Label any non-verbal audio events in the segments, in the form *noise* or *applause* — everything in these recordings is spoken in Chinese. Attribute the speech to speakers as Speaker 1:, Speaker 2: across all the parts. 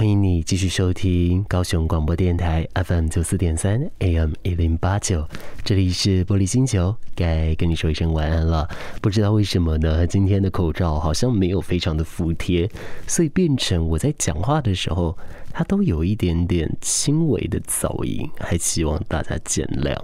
Speaker 1: 欢迎你继续收听高雄广播电台 FM 九四点三 AM 一零八九，这里是玻璃星球，该跟你说一声晚安了。不知道为什么呢？今天的口罩好像没有非常的服帖，所以变成我在讲话的时候，它都有一点点轻微的噪音，还希望大家见谅。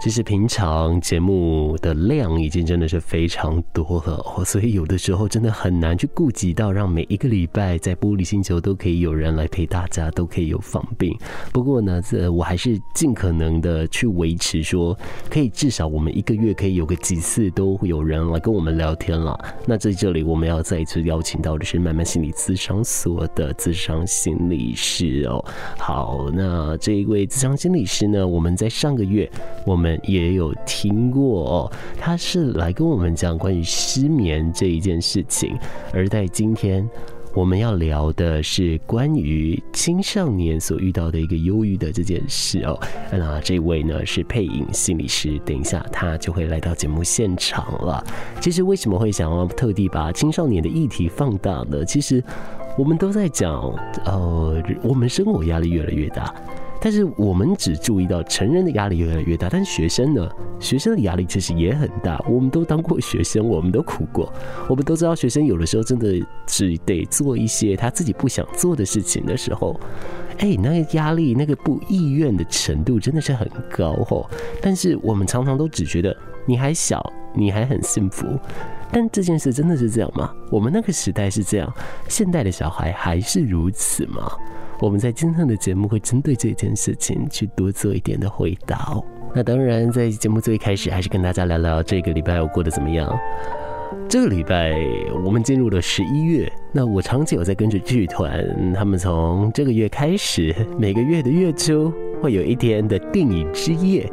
Speaker 1: 其实平常节目的量已经真的是非常多了，所以有的时候真的很难去顾及到让每一个礼拜在玻璃星球都可以有人来陪大家，都可以有访病。不过呢，这我还是尽可能的去维持说，可以至少我们一个月可以有个几次都会有人来跟我们聊天了。那在这里我们要再一次邀请到的是慢慢心理咨商所的咨商心理师哦。好，那这一位咨商心理师呢，我们在上个月我们。们也有听过哦，他是来跟我们讲关于失眠这一件事情，而在今天我们要聊的是关于青少年所遇到的一个忧郁的这件事哦。那这位呢是配音心理师，等一下他就会来到节目现场了。其实为什么会想要特地把青少年的议题放大呢？其实我们都在讲，呃，我们生活压力越来越大。但是我们只注意到成人的压力越来越大，但是学生呢？学生的压力其实也很大。我们都当过学生，我们都苦过，我们都知道学生有的时候真的只得做一些他自己不想做的事情的时候，哎，那个压力、那个不意愿的程度真的是很高哦。但是我们常常都只觉得你还小，你还很幸福。但这件事真的是这样吗？我们那个时代是这样，现代的小孩还是如此吗？我们在今天的节目会针对这件事情去多做一点的回答。那当然，在节目最开始还是跟大家聊聊这个礼拜我过得怎么样。这个礼拜我们进入了十一月，那我长期有在跟着剧团，他们从这个月开始，每个月的月初会有一天的电影之夜。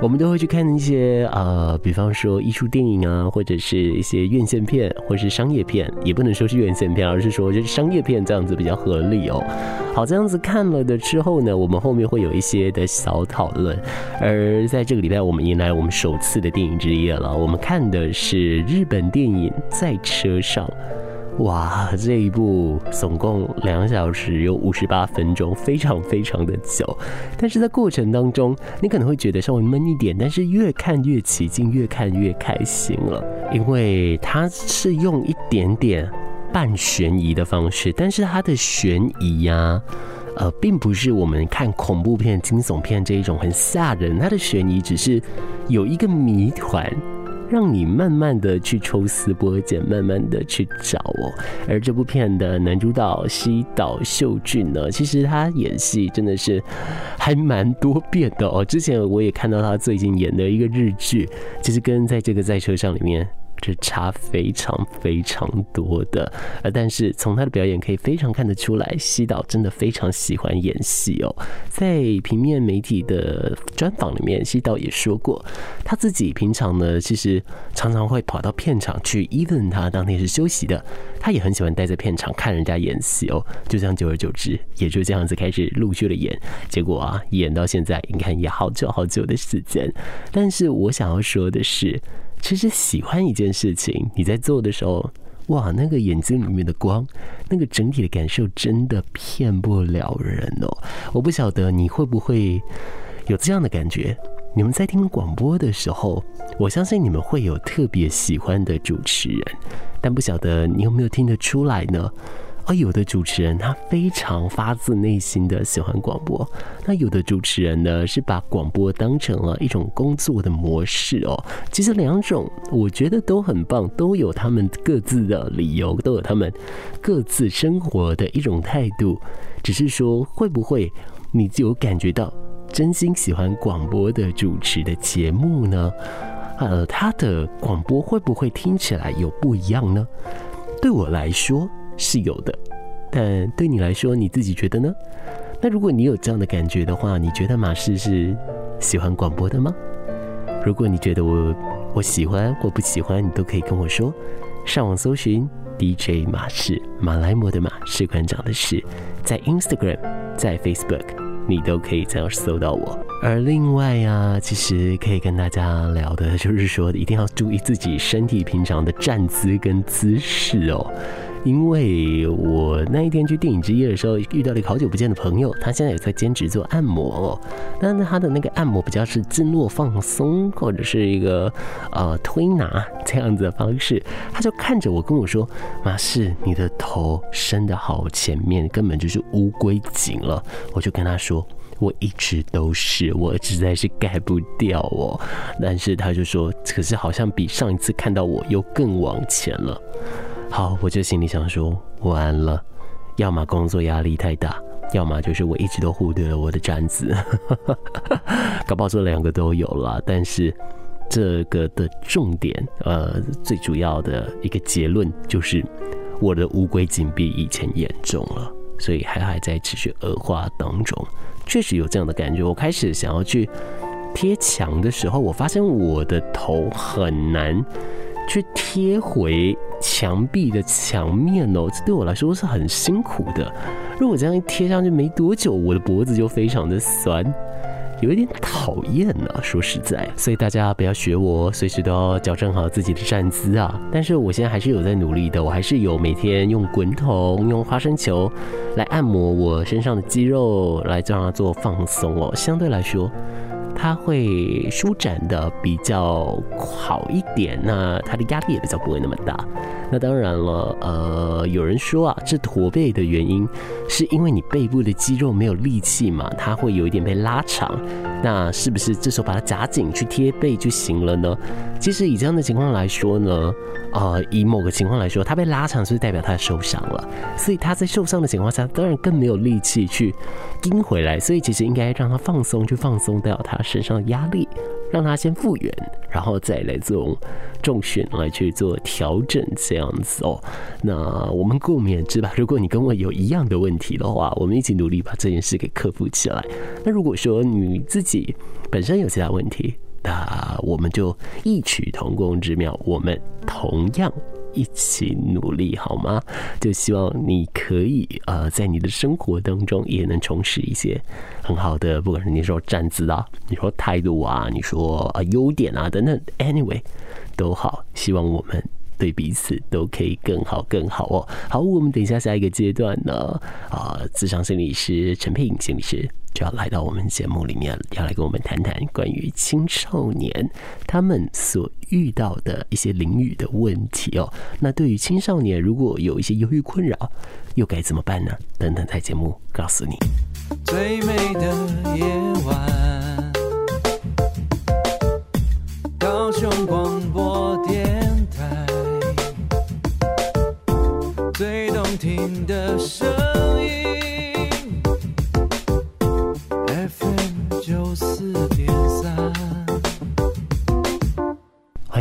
Speaker 1: 我们都会去看一些呃，比方说艺术电影啊，或者是一些院线片，或是商业片，也不能说是院线片，而是说就是商业片这样子比较合理哦。好，这样子看了的之后呢，我们后面会有一些的小讨论。而在这个礼拜，我们迎来我们首次的电影之夜了。我们看的是日本电影《在车上》。哇，这一部总共两小时有五十八分钟，非常非常的久。但是在过程当中，你可能会觉得稍微闷一点，但是越看越起劲，越看越开心了。因为它是用一点点半悬疑的方式，但是它的悬疑呀、呃，并不是我们看恐怖片、惊悚片这一种很吓人，它的悬疑只是有一个谜团。让你慢慢的去抽丝剥茧，慢慢的去找哦。而这部片的男主角西岛秀俊呢，其实他演戏真的是还蛮多变的哦。之前我也看到他最近演的一个日剧，其实跟在这个在车上里面。是差非常非常多的，呃，但是从他的表演可以非常看得出来，西岛真的非常喜欢演戏哦。在平面媒体的专访里面，西岛也说过，他自己平常呢，其实常常会跑到片场去，even 他当天是休息的，他也很喜欢待在片场看人家演戏哦。就这样，久而久之，也就这样子开始陆续的演，结果啊，演到现在，你看也好久好久的时间。但是我想要说的是。其实喜欢一件事情，你在做的时候，哇，那个眼睛里面的光，那个整体的感受真的骗不了人哦。我不晓得你会不会有这样的感觉。你们在听广播的时候，我相信你们会有特别喜欢的主持人，但不晓得你有没有听得出来呢？而有的主持人他非常发自内心的喜欢广播，那有的主持人呢是把广播当成了一种工作的模式哦。其实两种我觉得都很棒，都有他们各自的理由，都有他们各自生活的一种态度。只是说会不会你就有感觉到真心喜欢广播的主持的节目呢？呃，他的广播会不会听起来有不一样呢？对我来说。是有的，但对你来说，你自己觉得呢？那如果你有这样的感觉的话，你觉得马氏是喜欢广播的吗？如果你觉得我我喜欢或不喜欢，你都可以跟我说。上网搜寻 DJ 马氏，马来摩的马，士官长的士，在 Instagram，在 Facebook，你都可以这样搜到我。而另外啊，其实可以跟大家聊的就是说，一定要注意自己身体平常的站姿跟姿势哦。因为我那一天去电影之夜的时候遇到了一个好久不见的朋友，他现在也在兼职做按摩，但是他的那个按摩比较是经络放松或者是一个呃推拿这样子的方式，他就看着我跟我说：“马氏，你的头伸得好前面，根本就是乌龟颈了。”我就跟他说。我一直都是，我实在是改不掉哦。但是他就说，可是好像比上一次看到我又更往前了。好，我就心里想说，完了，要么工作压力太大，要么就是我一直都忽略了我的站子。*laughs* 搞不好这两个都有了，但是这个的重点，呃，最主要的一个结论就是，我的乌龟颈比以前严重了，所以还还在持续恶化当中。确实有这样的感觉。我开始想要去贴墙的时候，我发现我的头很难去贴回墙壁的墙面哦，这对我来说是很辛苦的。如果这样一贴上去没多久，我的脖子就非常的酸。有一点讨厌呢，说实在，所以大家不要学我，随时都要矫正好自己的站姿啊。但是我现在还是有在努力的，我还是有每天用滚筒、用花生球来按摩我身上的肌肉，来让它做放松哦。相对来说，它会舒展的比较好一点，那它的压力也比较不会那么大。那当然了，呃，有人说啊，这驼背的原因是因为你背部的肌肉没有力气嘛，它会有一点被拉长。那是不是这时候把它夹紧去贴背就行了呢？其实以这样的情况来说呢，呃，以某个情况来说，它被拉长是代表它受伤了，所以他在受伤的情况下，当然更没有力气去盯回来。所以其实应该让他放松，去放松掉他身上的压力。让它先复原，然后再来做重选来去做调整，这样子哦。那我们共勉之吧。如果你跟我有一样的问题的话，我们一起努力把这件事给克服起来。那如果说你自己本身有其他问题，那我们就异曲同工之妙，我们同样。一起努力好吗？就希望你可以呃，在你的生活当中也能重拾一些很好的，不管是你说站姿啊，你说态度啊，你说啊优点啊等等，anyway 都好，希望我们对彼此都可以更好更好哦。好，我们等一下下一个阶段呢，啊、呃，咨商心理师陈佩颖心理师。就要来到我们节目里面，要来跟我们谈谈关于青少年他们所遇到的一些领域的问题哦。那对于青少年，如果有一些忧郁困扰，又该怎么办呢？等等，在节目告诉你。最美的夜晚，高雄广播电台，最动听的声。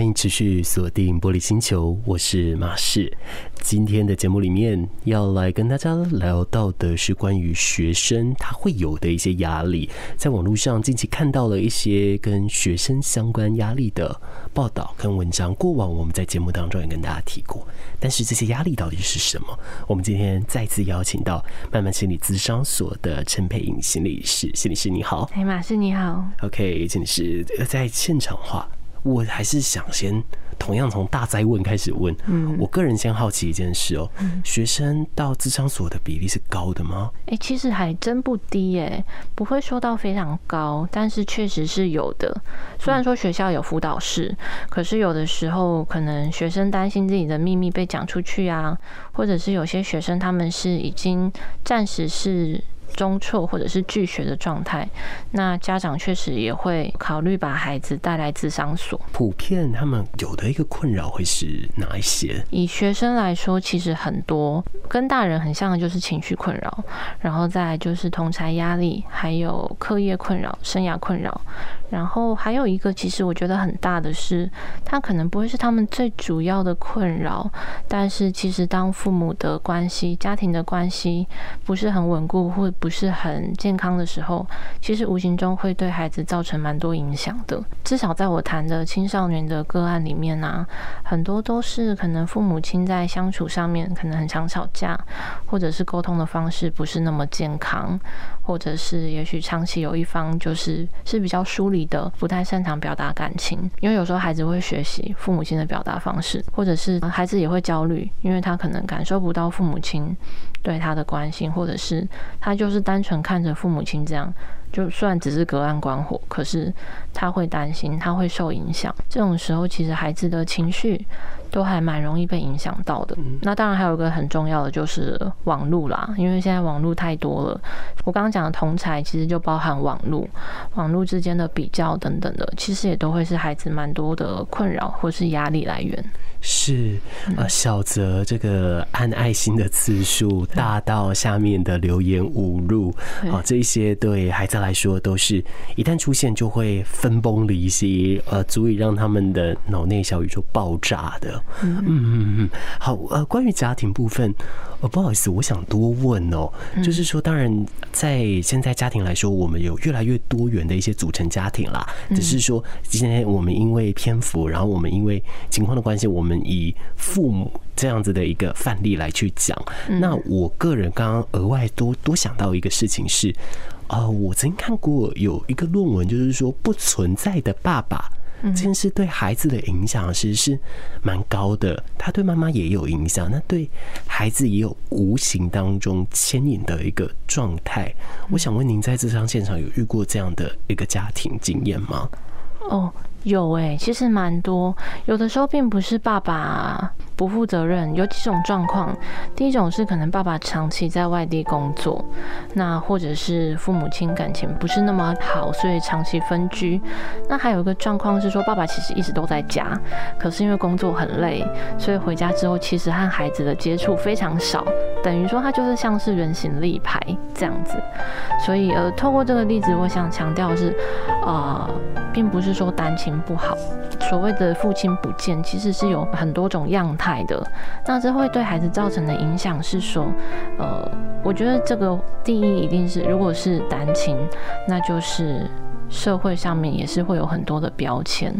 Speaker 1: 欢迎持续锁定玻璃星球，我是马氏。今天的节目里面要来跟大家聊到的是关于学生他会有的一些压力。在网络上近期看到了一些跟学生相关压力的报道跟文章，过往我们在节目当中也跟大家提过。但是这些压力到底是什么？我们今天再次邀请到慢慢心理咨商所的陈佩颖心理师，心理师你好。
Speaker 2: 哎，马师你好。
Speaker 1: OK，心理师在现场话。我还是想先同样从大灾问开始问。嗯，我个人先好奇一件事哦，学生到智商所的比例是高的吗？
Speaker 2: 哎，其实还真不低耶，不会说到非常高，但是确实是有的。虽然说学校有辅导室，可是有的时候可能学生担心自己的秘密被讲出去啊，或者是有些学生他们是已经暂时是。中辍或者是拒学的状态，那家长确实也会考虑把孩子带来智商所。
Speaker 1: 普遍他们有的一个困扰会是哪一些？
Speaker 2: 以学生来说，其实很多跟大人很像的，就是情绪困扰，然后再来就是同才压力，还有课业困扰、生涯困扰。然后还有一个，其实我觉得很大的是，他可能不会是他们最主要的困扰，但是其实当父母的关系、家庭的关系不是很稳固，或不是很健康的时候，其实无形中会对孩子造成蛮多影响的。至少在我谈的青少年的个案里面呢、啊，很多都是可能父母亲在相处上面可能很常吵架，或者是沟通的方式不是那么健康，或者是也许长期有一方就是是比较疏离的，不太擅长表达感情。因为有时候孩子会学习父母亲的表达方式，或者是孩子也会焦虑，因为他可能感受不到父母亲对他的关心，或者是他就是单纯看着父母亲这样，就算只是隔岸观火，可是他会担心，他会受影响。这种时候，其实孩子的情绪都还蛮容易被影响到的。那当然还有一个很重要的就是网络啦，因为现在网络太多了。我刚刚讲的同侪其实就包含网络，网络之间的比较等等的，其实也都会是孩子蛮多的困扰或是压力来源。
Speaker 1: 是，呃，小则这个按爱心的次数大到下面的留言侮辱，啊，这一些对孩子来说都是一旦出现就会分崩离析，呃，足以让他们的脑内小宇宙爆炸的。嗯嗯嗯，好，呃，关于家庭部分。哦，不好意思，我想多问哦，就是说，当然，在现在家庭来说，我们有越来越多元的一些组成家庭啦。只是说，今天我们因为篇幅，然后我们因为情况的关系，我们以父母这样子的一个范例来去讲。那我个人刚刚额外多多想到一个事情是，啊，我曾经看过有一个论文，就是说不存在的爸爸。这件事对孩子的影响其实是蛮高的，他对妈妈也有影响，那对孩子也有无形当中牵引的一个状态。我想问您，在咨商现场有遇过这样的一个家庭经验吗？
Speaker 2: 哦。有诶、其实蛮多。有的时候并不是爸爸不负责任，有几种状况。第一种是可能爸爸长期在外地工作，那或者是父母亲感情不是那么好，所以长期分居。那还有一个状况是说，爸爸其实一直都在家，可是因为工作很累，所以回家之后其实和孩子的接触非常少，等于说他就是像是人形立牌这样子。所以呃，透过这个例子，我想强调是，呃，并不是说单亲。不好，所谓的父亲不见，其实是有很多种样态的。那这会对孩子造成的影响是说，呃，我觉得这个第一一定是，如果是单亲，那就是。社会上面也是会有很多的标签。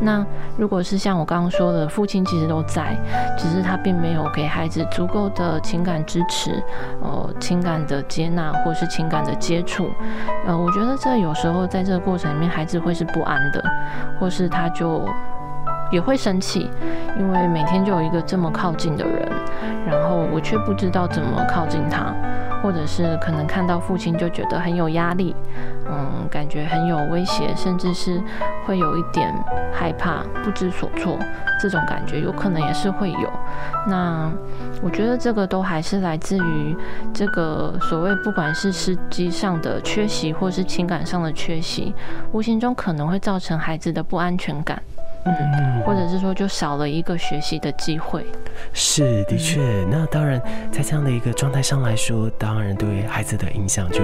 Speaker 2: 那如果是像我刚刚说的，父亲其实都在，只是他并没有给孩子足够的情感支持，呃，情感的接纳或是情感的接触。呃，我觉得这有时候在这个过程里面，孩子会是不安的，或是他就也会生气，因为每天就有一个这么靠近的人，然后我却不知道怎么靠近他。或者是可能看到父亲就觉得很有压力，嗯，感觉很有威胁，甚至是会有一点害怕、不知所措，这种感觉有可能也是会有。那我觉得这个都还是来自于这个所谓不管是实际上的缺席，或是情感上的缺席，无形中可能会造成孩子的不安全感。嗯，或者是说，就少了一个学习的机会。
Speaker 1: 是，的确。那当然，在这样的一个状态上来说，当然对孩子的影响就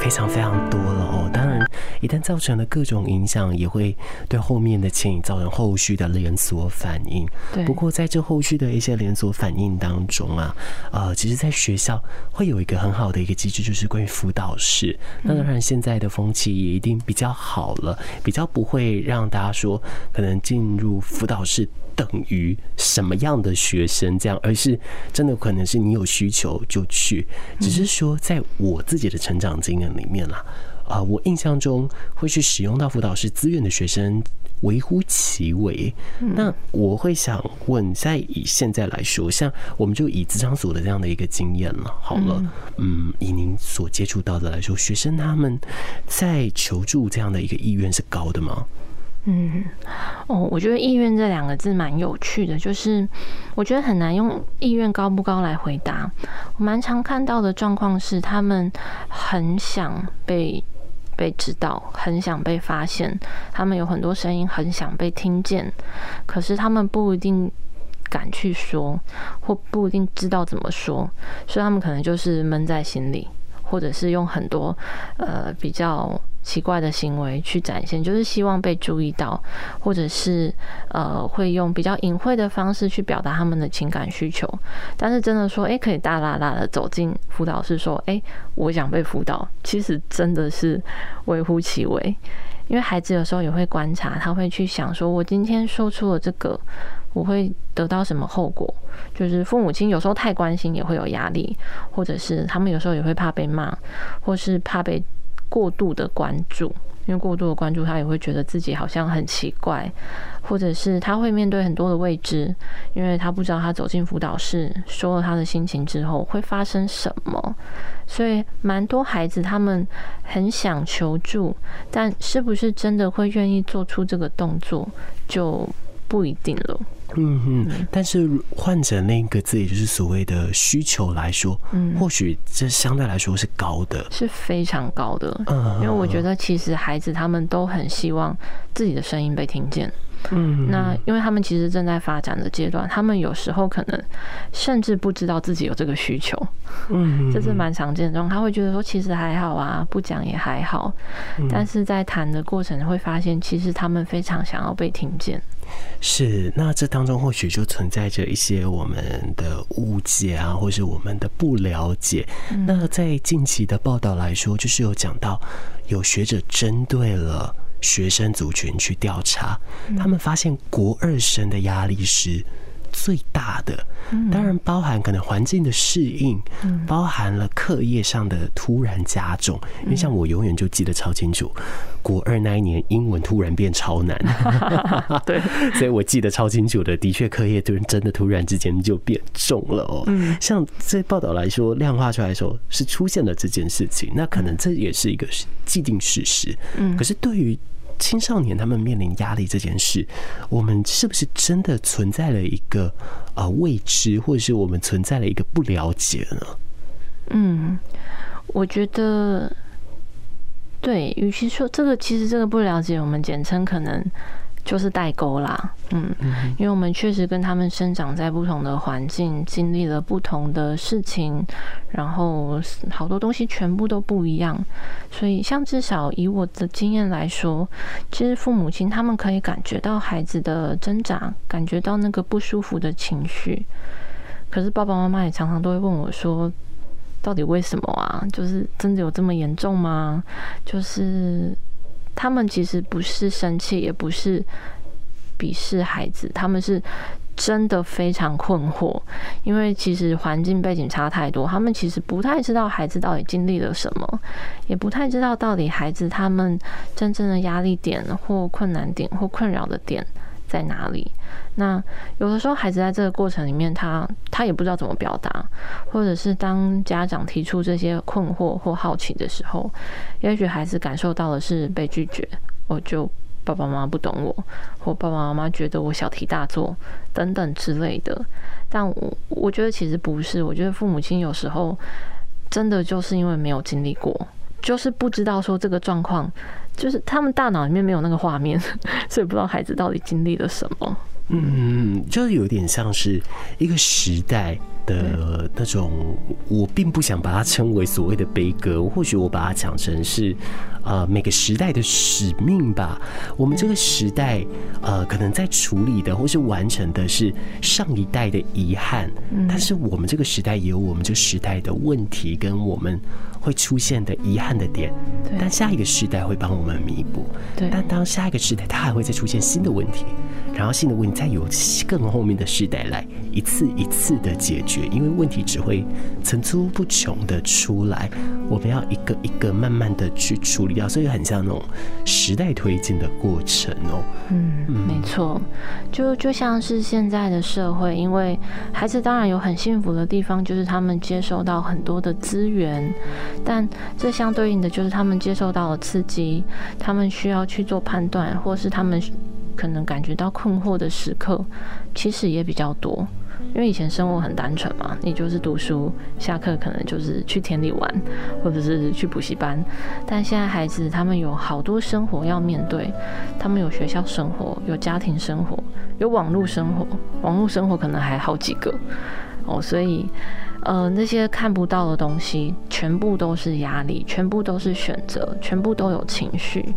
Speaker 1: 非常非常多了哦。当然，一旦造成了各种影响，也会对后面的牵引造成后续的连锁反应。对。不过，在这后续的一些连锁反应当中啊，呃，其实，在学校会有一个很好的一个机制，就是关于辅导室。那当然，现在的风气也一定比较好了，比较不会让大家说可能进。进入辅导室等于什么样的学生这样，而是真的可能是你有需求就去。只是说，在我自己的成长经验里面啦，啊，我印象中会去使用到辅导室资源的学生微乎其微。那我会想问，在以现在来说，像我们就以职场所的这样的一个经验了，好了，嗯，以您所接触到的来说，学生他们在求助这样的一个意愿是高的吗？
Speaker 2: 嗯，哦，我觉得“意愿”这两个字蛮有趣的，就是我觉得很难用意愿高不高来回答。我蛮常看到的状况是，他们很想被被知道，很想被发现，他们有很多声音，很想被听见，可是他们不一定敢去说，或不一定知道怎么说，所以他们可能就是闷在心里，或者是用很多呃比较。奇怪的行为去展现，就是希望被注意到，或者是呃会用比较隐晦的方式去表达他们的情感需求。但是真的说，诶，可以大剌剌的走进辅导室说，诶，我想被辅导，其实真的是微乎其微。因为孩子有时候也会观察，他会去想说，我今天说出了这个，我会得到什么后果？就是父母亲有时候太关心也会有压力，或者是他们有时候也会怕被骂，或是怕被。过度的关注，因为过度的关注，他也会觉得自己好像很奇怪，或者是他会面对很多的未知，因为他不知道他走进辅导室说了他的心情之后会发生什么，所以蛮多孩子他们很想求助，但是不是真的会愿意做出这个动作，就不一定了。
Speaker 1: 嗯嗯，但是患者那个字，也就是所谓的需求来说，嗯，或许这相对来说是高的，
Speaker 2: 是非常高的。嗯，因为我觉得其实孩子他们都很希望自己的声音被听见。嗯，那因为他们其实正在发展的阶段，他们有时候可能甚至不知道自己有这个需求。嗯，*laughs* 这是蛮常见的状况。他会觉得说，其实还好啊，不讲也还好。但是在谈的过程会发现，其实他们非常想要被听见。
Speaker 1: 是，那这当中或许就存在着一些我们的误解啊，或是我们的不了解。嗯、那在近期的报道来说，就是有讲到有学者针对了学生族群去调查，嗯、他们发现国二生的压力是最大的，当然包含可能环境的适应，包含了课业上的突然加重。因为像我永远就记得超清楚，国二那一年英文突然变超难，*laughs* 对，*laughs* 所以我记得超清楚的，的确课业突然真的突然之间就变重了哦。像这报道来说，量化出来说是出现了这件事情，那可能这也是一个既定事实。可是对于青少年他们面临压力这件事，我们是不是真的存在了一个啊未知，或者是我们存在了一个不了解呢？
Speaker 2: 嗯，我觉得，对，与其说这个，其实这个不了解，我们简称可能。就是代沟啦，嗯，因为我们确实跟他们生长在不同的环境，经历了不同的事情，然后好多东西全部都不一样，所以像至少以我的经验来说，其实父母亲他们可以感觉到孩子的挣扎，感觉到那个不舒服的情绪，可是爸爸妈妈也常常都会问我说，到底为什么啊？就是真的有这么严重吗？就是。他们其实不是生气，也不是鄙视孩子，他们是真的非常困惑，因为其实环境背景差太多，他们其实不太知道孩子到底经历了什么，也不太知道到底孩子他们真正的压力点或困难点或困扰的点在哪里？那有的时候，孩子在这个过程里面，他他也不知道怎么表达，或者是当家长提出这些困惑或好奇的时候，也许孩子感受到的是被拒绝，我就爸爸妈妈不懂我，或爸爸妈妈觉得我小题大做等等之类的。但我我觉得其实不是，我觉得父母亲有时候真的就是因为没有经历过，就是不知道说这个状况。就是他们大脑里面没有那个画面，*laughs* 所以不知道孩子到底经历了什么。
Speaker 1: 嗯，就是有点像是一个时代的那种，我并不想把它称为所谓的悲歌，或许我把它讲成是呃每个时代的使命吧。我们这个时代呃可能在处理的或是完成的是上一代的遗憾，但是我们这个时代也有我们这个时代的问题跟我们。会出现的遗憾的点，但下一个时代会帮我们弥补。对，但当下一个时代，它还会再出现新的问题，然后新的问题再由更后面的世代来一次一次的解决，因为问题只会层出不穷的出来，我们要一个一个慢慢的去处理掉，所以很像那种时代推进的过程哦。
Speaker 2: 嗯，没错，就就像是现在的社会，因为孩子当然有很幸福的地方，就是他们接受到很多的资源。但这相对应的就是他们接受到了刺激，他们需要去做判断，或是他们可能感觉到困惑的时刻，其实也比较多。因为以前生活很单纯嘛，你就是读书，下课可能就是去田里玩，或者是去补习班。但现在孩子他们有好多生活要面对，他们有学校生活，有家庭生活，有网络生活，网络生活可能还好几个。哦，所以。呃，那些看不到的东西，全部都是压力，全部都是选择，全部都有情绪。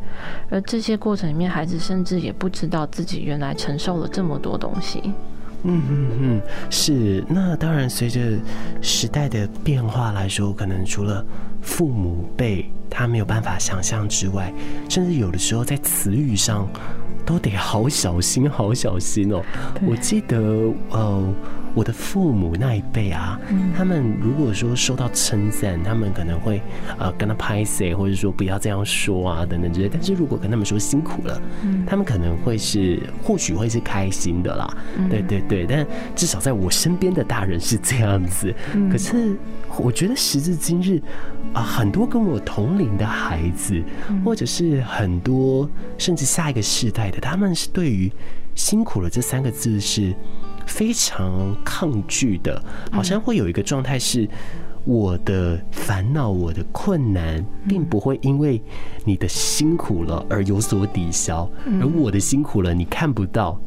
Speaker 2: 而这些过程里面，孩子甚至也不知道自己原来承受了这么多东西。
Speaker 1: 嗯嗯嗯，是。那当然，随着时代的变化来说，可能除了父母辈他没有办法想象之外，甚至有的时候在词语上都得好小心，好小心哦。我记得，呃。我的父母那一辈啊，他们如果说受到称赞，他们可能会呃跟他拍 C，或者说不要这样说啊等等之类。但是如果跟他们说辛苦了，他们可能会是或许会是开心的啦。对对对，但至少在我身边的大人是这样子。可是我觉得时至今日啊，很多跟我同龄的孩子，或者是很多甚至下一个世代的，他们是对于辛苦了这三个字是。非常抗拒的，好像会有一个状态是，我的烦恼、我的困难，并不会因为你的辛苦了而有所抵消，而我的辛苦了，你看不到，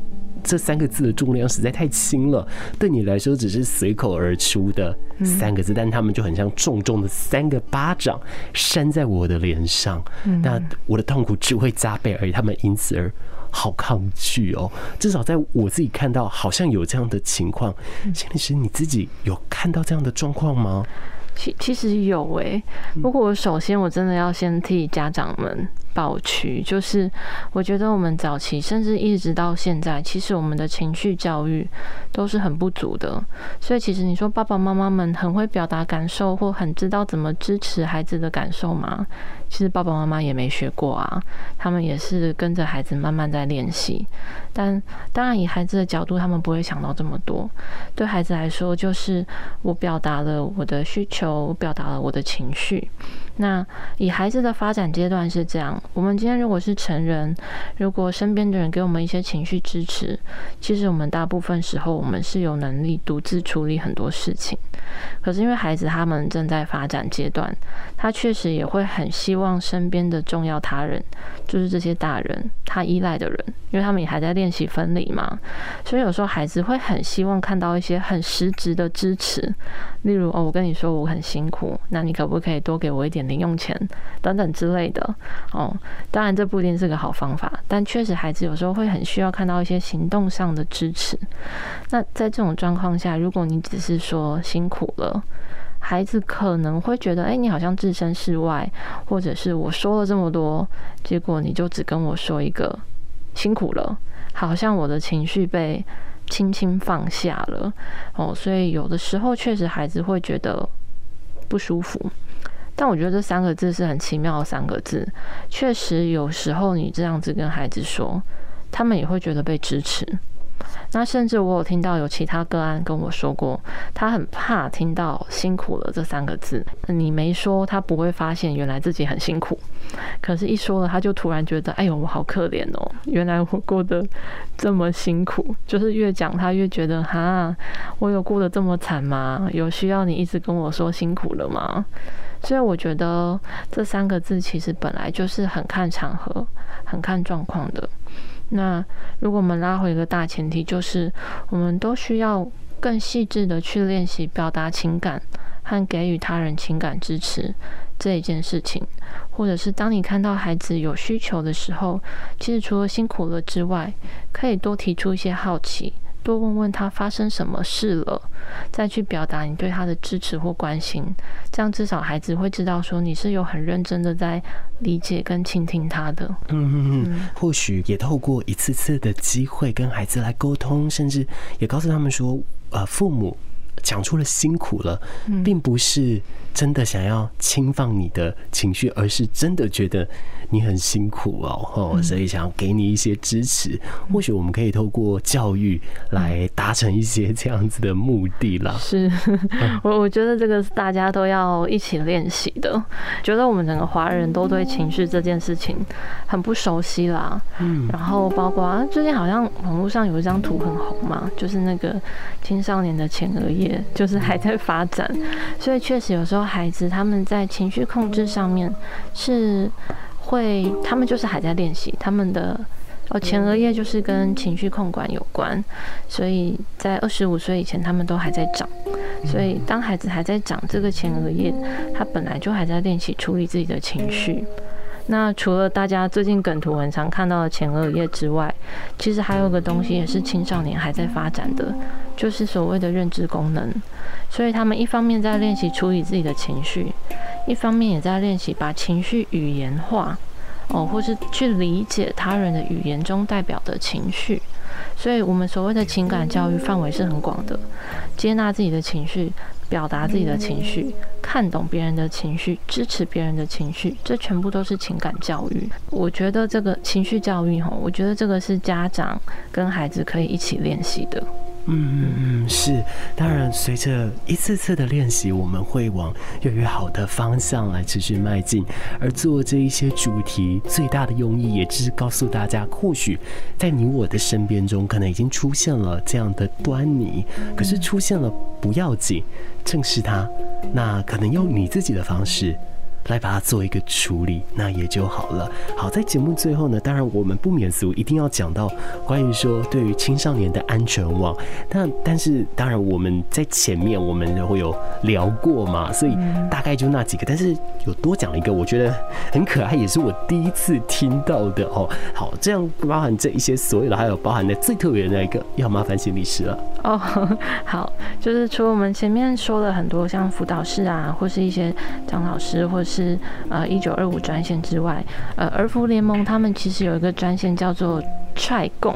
Speaker 1: 这三个字的重量实在太轻了，对你来说只是随口而出的三个字，但他们就很像重重的三个巴掌扇在我的脸上，那我的痛苦只会加倍，而已他们因此而。好抗拒哦，至少在我自己看到，好像有这样的情况。心理师，你自己有看到这样的状况吗？
Speaker 2: 其其实有诶、欸，不过我首先我真的要先替家长们。保区就是，我觉得我们早期甚至一直到现在，其实我们的情绪教育都是很不足的。所以，其实你说爸爸妈妈们很会表达感受，或很知道怎么支持孩子的感受吗？其实爸爸妈妈也没学过啊，他们也是跟着孩子慢慢在练习。但当然，以孩子的角度，他们不会想到这么多。对孩子来说，就是我表达了我的需求，我表达了我的情绪。那以孩子的发展阶段是这样。我们今天如果是成人，如果身边的人给我们一些情绪支持，其实我们大部分时候我们是有能力独自处理很多事情。可是因为孩子他们正在发展阶段，他确实也会很希望身边的重要他人，就是这些大人，他依赖的人，因为他们也还在练习分离嘛，所以有时候孩子会很希望看到一些很实质的支持，例如哦，我跟你说我很辛苦，那你可不可以多给我一点零用钱等等之类的哦。当然这不一定是个好方法，但确实孩子有时候会很需要看到一些行动上的支持。那在这种状况下，如果你只是说辛苦了，孩子可能会觉得，哎，你好像置身事外，或者是我说了这么多，结果你就只跟我说一个辛苦了，好像我的情绪被轻轻放下了哦。所以有的时候确实孩子会觉得不舒服。但我觉得这三个字是很奇妙的三个字，确实有时候你这样子跟孩子说，他们也会觉得被支持。那甚至我有听到有其他个案跟我说过，他很怕听到“辛苦了”这三个字。你没说，他不会发现原来自己很辛苦。可是，一说了，他就突然觉得：“哎呦，我好可怜哦！原来我过得这么辛苦。”就是越讲，他越觉得：“哈，我有过得这么惨吗？有需要你一直跟我说辛苦了吗？”所以我觉得这三个字其实本来就是很看场合、很看状况的。那如果我们拉回一个大前提，就是我们都需要更细致的去练习表达情感和给予他人情感支持这一件事情，或者是当你看到孩子有需求的时候，其实除了辛苦了之外，可以多提出一些好奇。多问问他发生什么事了，再去表达你对他的支持或关心，这样至少孩子会知道说你是有很认真的在理解跟倾听他的。
Speaker 1: 嗯嗯嗯，或许也透过一次次的机会跟孩子来沟通，甚至也告诉他们说，呃，父母讲出了辛苦了，并不是真的想要轻放你的情绪，而是真的觉得。你很辛苦哦，所以想要给你一些支持。或许我们可以透过教育来达成一些这样子的目的啦。
Speaker 2: 是，*laughs* 我我觉得这个是大家都要一起练习的。觉得我们整个华人都对情绪这件事情很不熟悉啦。嗯，然后包括最近好像网络上有一张图很红嘛，就是那个青少年的前额叶，就是还在发展。所以确实有时候孩子他们在情绪控制上面是。会，他们就是还在练习，他们的哦，前额叶就是跟情绪控管有关，所以在二十五岁以前，他们都还在长。所以当孩子还在长这个前额叶，他本来就还在练习处理自己的情绪。那除了大家最近梗图很常看到的前额叶之外，其实还有个东西也是青少年还在发展的，就是所谓的认知功能。所以他们一方面在练习处理自己的情绪，一方面也在练习把情绪语言化。哦，或是去理解他人的语言中代表的情绪，所以我们所谓的情感教育范围是很广的，接纳自己的情绪，表达自己的情绪，看懂别人的情绪，支持别人的情绪，这全部都是情感教育。我觉得这个情绪教育，哈，我觉得这个是家长跟孩子可以一起练习的。
Speaker 1: 嗯嗯嗯，是，当然，随着一次次的练习，我们会往越来越好的方向来持续迈进。而做这一些主题最大的用意，也就是告诉大家，或许在你我的身边中，可能已经出现了这样的端倪，可是出现了不要紧，正视它，那可能用你自己的方式。来把它做一个处理，那也就好了。好，在节目最后呢，当然我们不免俗，一定要讲到关于说对于青少年的安全网。那但是当然我们在前面我们会有聊过嘛，所以大概就那几个。但是有多讲了一个，我觉得很可爱，也是我第一次听到的哦。好，这样包含这一些所有的，还有包含的最特别的那一个，要麻烦心理师了。
Speaker 2: 哦，*laughs* 好，就是除了我们前面说了很多像辅导室啊，或是一些张老师，或是是呃一九二五专线之外，呃儿福联盟他们其实有一个专线叫做踹共，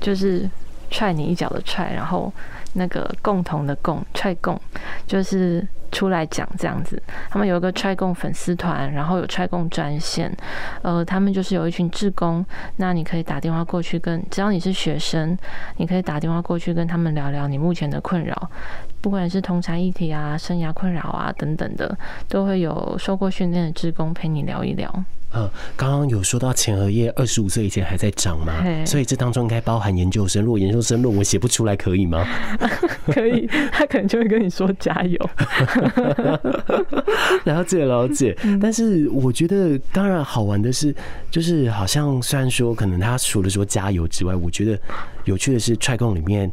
Speaker 2: 就是踹你一脚的踹，然后那个共同的共，踹共就是。出来讲这样子，他们有一个踹共粉丝团，然后有踹共专线，呃，他们就是有一群志工，那你可以打电话过去跟，只要你是学生，你可以打电话过去跟他们聊聊你目前的困扰，不管是同侪议题啊、生涯困扰啊等等的，都会有受过训练的志工陪你聊一聊。
Speaker 1: 呃，刚刚有说到前额叶二十五岁以前还在长吗？所以这当中应该包含研究生。如果研究生论文写不出来，可以吗？*laughs*
Speaker 2: 可以，他可能就会跟你说加油。*laughs* *laughs*
Speaker 1: 了解了解，但是我觉得当然好玩的是，就是好像虽然说可能他除了说加油之外，我觉得有趣的是踹共里面，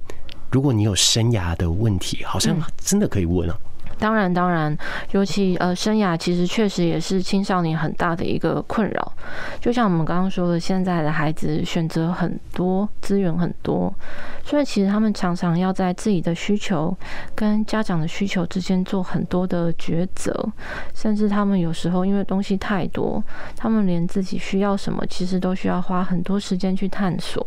Speaker 1: 如果你有生涯的问题，好像真的可以问啊。
Speaker 2: 当然，当然，尤其呃，生涯其实确实也是青少年很大的一个困扰。就像我们刚刚说的，现在的孩子选择很多，资源很多，所以其实他们常常要在自己的需求跟家长的需求之间做很多的抉择，甚至他们有时候因为东西太多，他们连自己需要什么，其实都需要花很多时间去探索。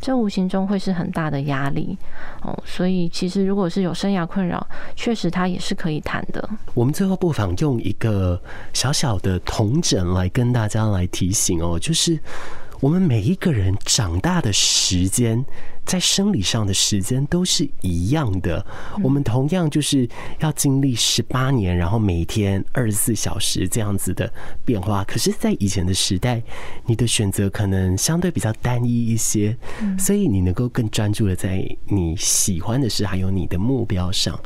Speaker 2: 这无形中会是很大的压力哦，所以其实如果是有生涯困扰，确实他也是可以谈的。
Speaker 1: 我们最后不妨用一个小小的童枕来跟大家来提醒哦，就是我们每一个人长大的时间。在生理上的时间都是一样的，我们同样就是要经历十八年，然后每天二十四小时这样子的变化。可是，在以前的时代，你的选择可能相对比较单一一些，所以你能够更专注的在你喜欢的事还有你的目标上。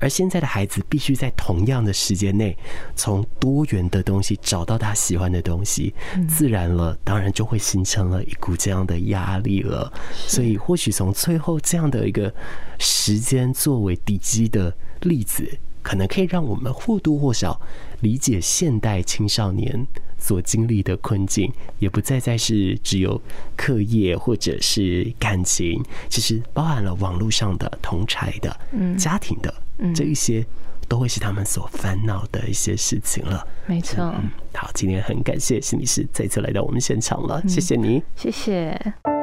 Speaker 1: 而现在的孩子必须在同样的时间内，从多元的东西找到他喜欢的东西，自然了，当然就会形成了一股这样的压力了。所以。或许从最后这样的一个时间作为底基的例子，可能可以让我们或多或少理解现代青少年所经历的困境，也不再再是只有课业或者是感情，其实包含了网络上的同柴的、家庭的这一些，都会是他们所烦恼的一些事情了。
Speaker 2: 没错。
Speaker 1: 嗯，好，今天很感谢心理师再次来到我们现场了，谢谢你，
Speaker 3: 谢谢。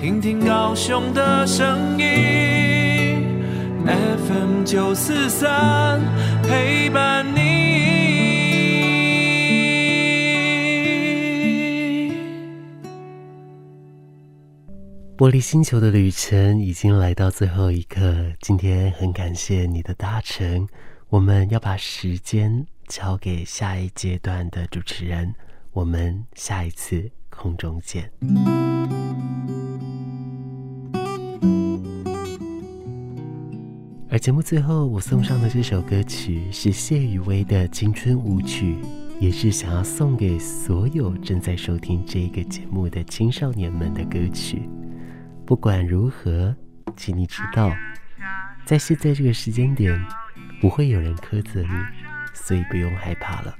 Speaker 3: 听听高雄的声音，FM 九四三陪伴你。
Speaker 1: 玻璃星球的旅程已经来到最后一刻，今天很感谢你的搭乘，我们要把时间交给下一阶段的主持人。我们下一次空中见。节目最后，我送上的这首歌曲是谢宇威的《青春舞曲》，也是想要送给所有正在收听这个节目的青少年们的歌曲。不管如何，请你知道，在现在这个时间点，不会有人苛责你，所以不用害怕了。